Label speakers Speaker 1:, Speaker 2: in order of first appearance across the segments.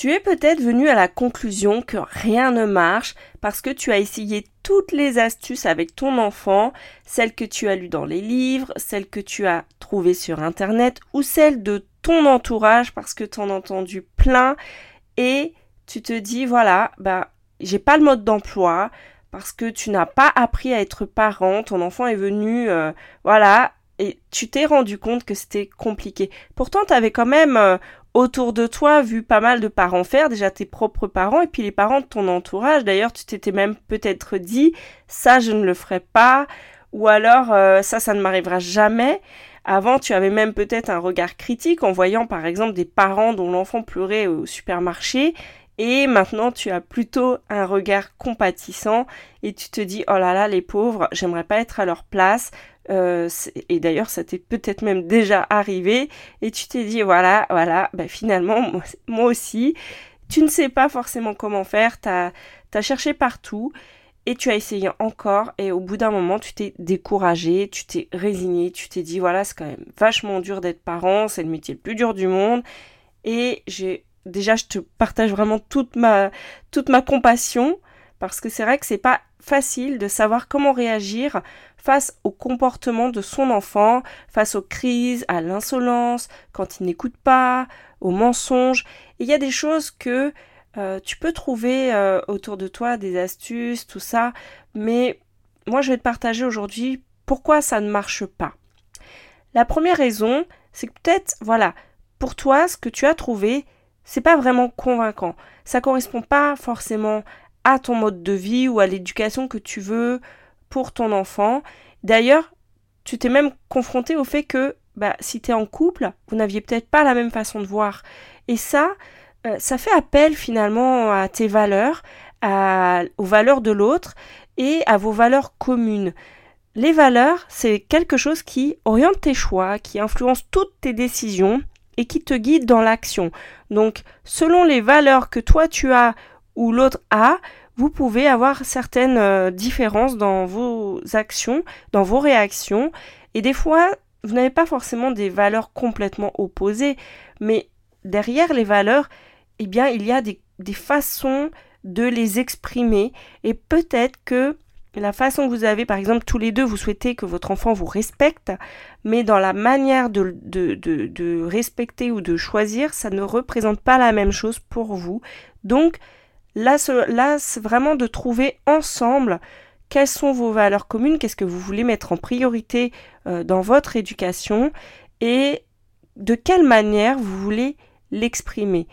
Speaker 1: Tu es peut-être venu à la conclusion que rien ne marche parce que tu as essayé toutes les astuces avec ton enfant, celles que tu as lues dans les livres, celles que tu as trouvées sur internet ou celles de ton entourage parce que tu en as entendu plein et tu te dis voilà, bah j'ai pas le mode d'emploi parce que tu n'as pas appris à être parent, ton enfant est venu euh, voilà et tu t'es rendu compte que c'était compliqué. Pourtant, tu avais quand même euh, autour de toi vu pas mal de parents faire, déjà tes propres parents et puis les parents de ton entourage. D'ailleurs, tu t'étais même peut-être dit ça je ne le ferai pas ou alors euh, ça ça ne m'arrivera jamais. Avant, tu avais même peut-être un regard critique en voyant par exemple des parents dont l'enfant pleurait au supermarché et maintenant tu as plutôt un regard compatissant et tu te dis oh là là les pauvres, j'aimerais pas être à leur place, euh, et d'ailleurs, ça t'est peut-être même déjà arrivé. Et tu t'es dit, voilà, voilà, bah, finalement, moi, aussi, tu ne sais pas forcément comment faire. Tu as, cherché partout. Et tu as essayé encore. Et au bout d'un moment, tu t'es découragé, tu t'es résigné. Tu t'es dit, voilà, c'est quand même vachement dur d'être parent. C'est le métier le plus dur du monde. Et j'ai déjà, je te partage vraiment toute ma, toute ma compassion. Parce que c'est vrai que c'est pas facile de savoir comment réagir face au comportement de son enfant, face aux crises, à l'insolence, quand il n'écoute pas, aux mensonges. il y a des choses que euh, tu peux trouver euh, autour de toi, des astuces, tout ça, mais moi je vais te partager aujourd'hui pourquoi ça ne marche pas. La première raison, c'est que peut-être, voilà, pour toi, ce que tu as trouvé, c'est pas vraiment convaincant. Ça correspond pas forcément à ton mode de vie ou à l'éducation que tu veux pour ton enfant. D'ailleurs, tu t'es même confronté au fait que bah, si tu es en couple, vous n'aviez peut-être pas la même façon de voir. Et ça, euh, ça fait appel finalement à tes valeurs, aux valeurs de l'autre et à vos valeurs communes. Les valeurs, c'est quelque chose qui oriente tes choix, qui influence toutes tes décisions et qui te guide dans l'action. Donc, selon les valeurs que toi tu as ou l'autre a, vous pouvez avoir certaines euh, différences dans vos actions, dans vos réactions. Et des fois, vous n'avez pas forcément des valeurs complètement opposées, mais derrière les valeurs, eh bien, il y a des, des façons de les exprimer. Et peut-être que la façon que vous avez, par exemple, tous les deux, vous souhaitez que votre enfant vous respecte, mais dans la manière de, de, de, de respecter ou de choisir, ça ne représente pas la même chose pour vous. Donc, Là, c'est vraiment de trouver ensemble quelles sont vos valeurs communes, qu'est-ce que vous voulez mettre en priorité euh, dans votre éducation et de quelle manière vous voulez l'exprimer.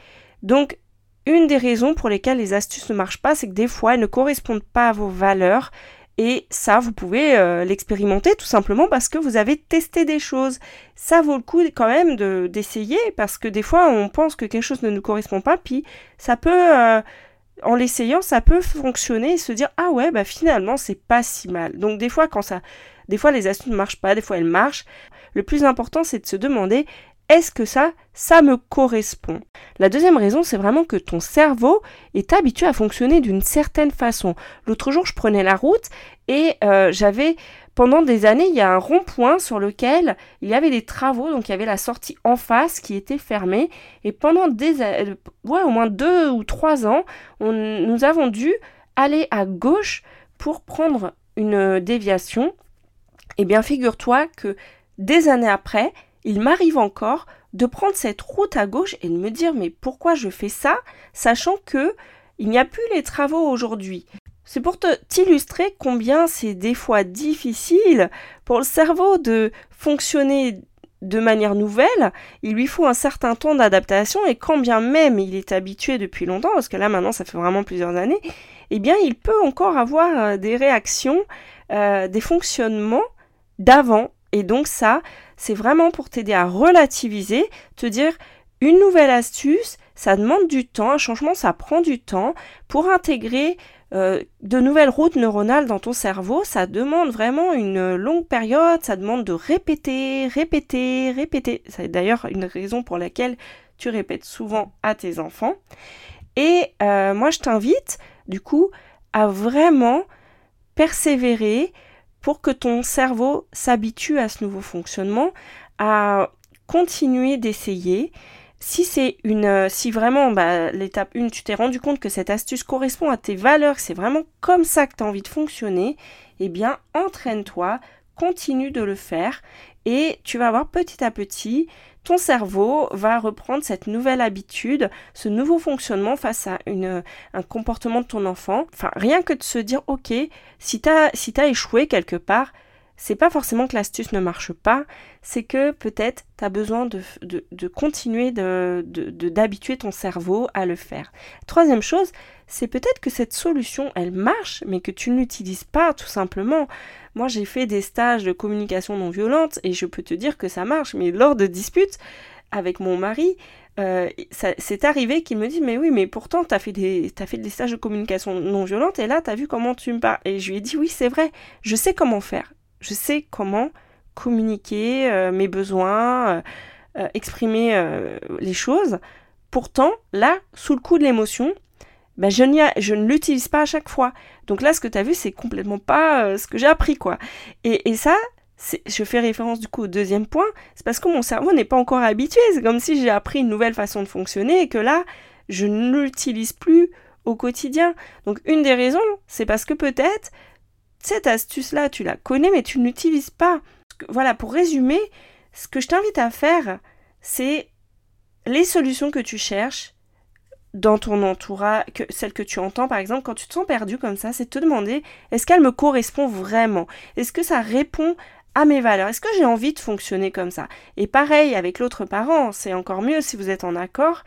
Speaker 1: Donc, une des raisons pour lesquelles les astuces ne marchent pas, c'est que des fois, elles ne correspondent pas à vos valeurs. Et ça, vous pouvez euh, l'expérimenter tout simplement parce que vous avez testé des choses. Ça vaut le coup quand même d'essayer parce que des fois, on pense que quelque chose ne nous correspond pas, puis ça peut... Euh, en l'essayant, ça peut fonctionner et se dire ah ouais bah finalement c'est pas si mal. Donc des fois quand ça des fois les astuces ne marchent pas, des fois elles marchent. Le plus important c'est de se demander est-ce que ça ça me correspond? La deuxième raison c'est vraiment que ton cerveau est habitué à fonctionner d'une certaine façon. L'autre jour je prenais la route et euh, j'avais pendant des années, il y a un rond-point sur lequel il y avait des travaux, donc il y avait la sortie en face qui était fermée. Et pendant des euh, ouais, au moins deux ou trois ans, nous avons dû aller à gauche pour prendre une déviation. Eh bien, figure-toi que des années après, il m'arrive encore de prendre cette route à gauche et de me dire mais pourquoi je fais ça, sachant que il n'y a plus les travaux aujourd'hui. C'est pour t'illustrer combien c'est des fois difficile pour le cerveau de fonctionner de manière nouvelle, il lui faut un certain temps d'adaptation et quand bien même il est habitué depuis longtemps, parce que là maintenant ça fait vraiment plusieurs années, eh bien il peut encore avoir euh, des réactions, euh, des fonctionnements d'avant. Et donc ça, c'est vraiment pour t'aider à relativiser, te dire une nouvelle astuce, ça demande du temps, un changement, ça prend du temps. Pour intégrer euh, de nouvelles routes neuronales dans ton cerveau, ça demande vraiment une longue période, ça demande de répéter, répéter, répéter. C'est d'ailleurs une raison pour laquelle tu répètes souvent à tes enfants. Et euh, moi, je t'invite, du coup, à vraiment persévérer pour que ton cerveau s'habitue à ce nouveau fonctionnement, à continuer d'essayer. Si c'est une, euh, si vraiment, bah, l'étape 1, tu t'es rendu compte que cette astuce correspond à tes valeurs, c'est vraiment comme ça que tu as envie de fonctionner, eh bien, entraîne-toi, continue de le faire et tu vas voir petit à petit ton cerveau va reprendre cette nouvelle habitude, ce nouveau fonctionnement face à un comportement de ton enfant. Rien que de se dire, ok, si tu as, si as échoué quelque part, c'est pas forcément que l'astuce ne marche pas, c'est que peut-être tu as besoin de, de, continuer d'habituer de, ton cerveau à le faire. Troisième chose, c'est peut-être que cette solution, elle marche, mais que tu ne l'utilises pas tout simplement. Moi, j'ai fait des stages de communication non violente et je peux te dire que ça marche, mais lors de disputes avec mon mari, euh, c'est arrivé qu'il me dit mais oui mais pourtant t'as fait as fait des stages de communication non violente et là t'as vu comment tu me parles et je lui ai dit oui c'est vrai je sais comment faire je sais comment communiquer euh, mes besoins, euh, exprimer les choses. Pourtant, là, sous le coup de l'émotion, ben je, ne l'utilise pas à chaque fois. Donc là, ce que tu vu, c'est complètement pas ce que j'ai appris, quoi. Et, et ça, je fais référence du coup au deuxième point, c'est parce que mon cerveau n'est pas encore habitué. C'est comme si j'ai appris une nouvelle façon de fonctionner et que là, je ne l'utilise plus au quotidien. Donc une des raisons, c'est parce que peut-être cette astuce-là, tu la connais, mais tu ne l'utilises pas. Voilà, pour résumer, ce que je t'invite à faire, c'est les solutions que tu cherches dans ton entourage, que, celles que tu entends par exemple, quand tu te sens perdu comme ça, c'est te demander est-ce qu'elle me correspond vraiment? Est-ce que ça répond à mes valeurs? Est-ce que j'ai envie de fonctionner comme ça? Et pareil avec l'autre parent, c'est encore mieux si vous êtes en accord,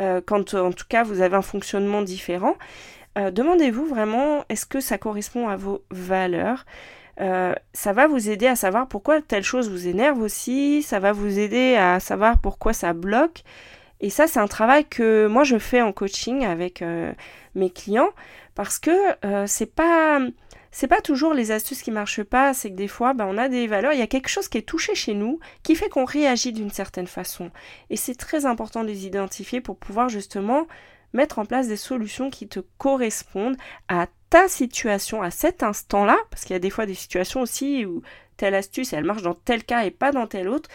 Speaker 1: euh, quand en tout cas vous avez un fonctionnement différent. Euh, demandez-vous vraiment est-ce que ça correspond à vos valeurs? Euh, ça va vous aider à savoir pourquoi telle chose vous énerve aussi, ça va vous aider à savoir pourquoi ça bloque. Et ça, c'est un travail que moi je fais en coaching avec euh, mes clients parce que c'est pas c'est pas toujours les astuces qui marchent pas, c'est que des fois, bah, on a des valeurs, il y a quelque chose qui est touché chez nous, qui fait qu'on réagit d'une certaine façon. Et c'est très important de les identifier pour pouvoir justement mettre en place des solutions qui te correspondent à ta situation à cet instant-là, parce qu'il y a des fois des situations aussi où telle astuce, elle marche dans tel cas et pas dans tel autre.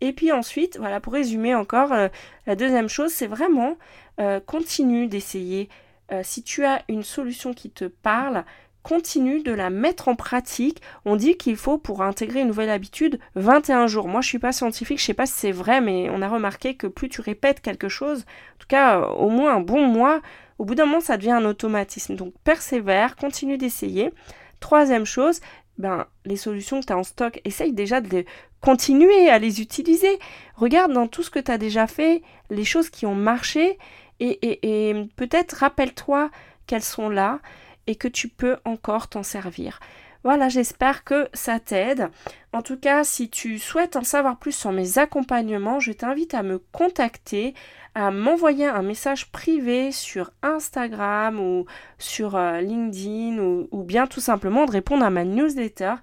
Speaker 1: Et puis ensuite, voilà, pour résumer encore, euh, la deuxième chose, c'est vraiment euh, continue d'essayer. Euh, si tu as une solution qui te parle, continue de la mettre en pratique. On dit qu'il faut pour intégrer une nouvelle habitude 21 jours. Moi je suis pas scientifique, je sais pas si c'est vrai, mais on a remarqué que plus tu répètes quelque chose, en tout cas au moins un bon mois, au bout d'un moment ça devient un automatisme. Donc persévère, continue d'essayer. Troisième chose, ben, les solutions que tu as en stock, essaye déjà de continuer à les utiliser. Regarde dans tout ce que tu as déjà fait, les choses qui ont marché, et peut-être rappelle-toi qu'elles sont là et que tu peux encore t'en servir. Voilà, j'espère que ça t'aide. En tout cas, si tu souhaites en savoir plus sur mes accompagnements, je t'invite à me contacter, à m'envoyer un message privé sur Instagram ou sur euh, LinkedIn ou, ou, bien tout simplement de répondre à ma newsletter.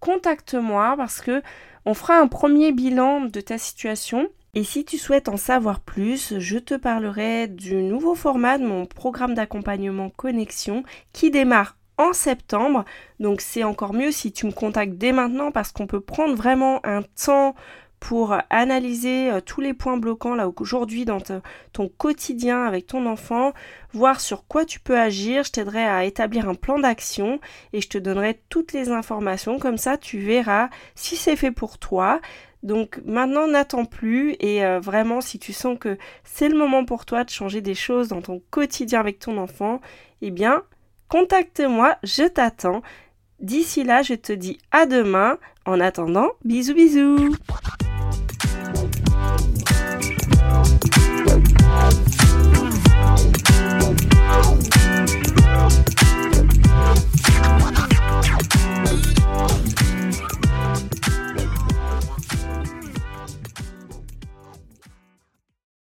Speaker 1: Contacte-moi parce que on fera un premier bilan de ta situation et si tu souhaites en savoir plus, je te parlerai du nouveau format de mon programme d'accompagnement Connexion qui démarre septembre. Donc c'est encore mieux si tu me contactes dès maintenant parce qu'on peut prendre vraiment un temps pour analyser euh, tous les points bloquants là aujourd'hui dans ton quotidien avec ton enfant, voir sur quoi tu peux agir, je t'aiderai à établir un plan d'action et je te donnerai toutes les informations comme ça tu verras si c'est fait pour toi. Donc maintenant n'attends plus et euh, vraiment si tu sens que c'est le moment pour toi de changer des choses dans ton quotidien avec ton enfant, eh bien contacte-moi, je t'attends. D'ici là, je te dis à demain. En attendant, bisous bisous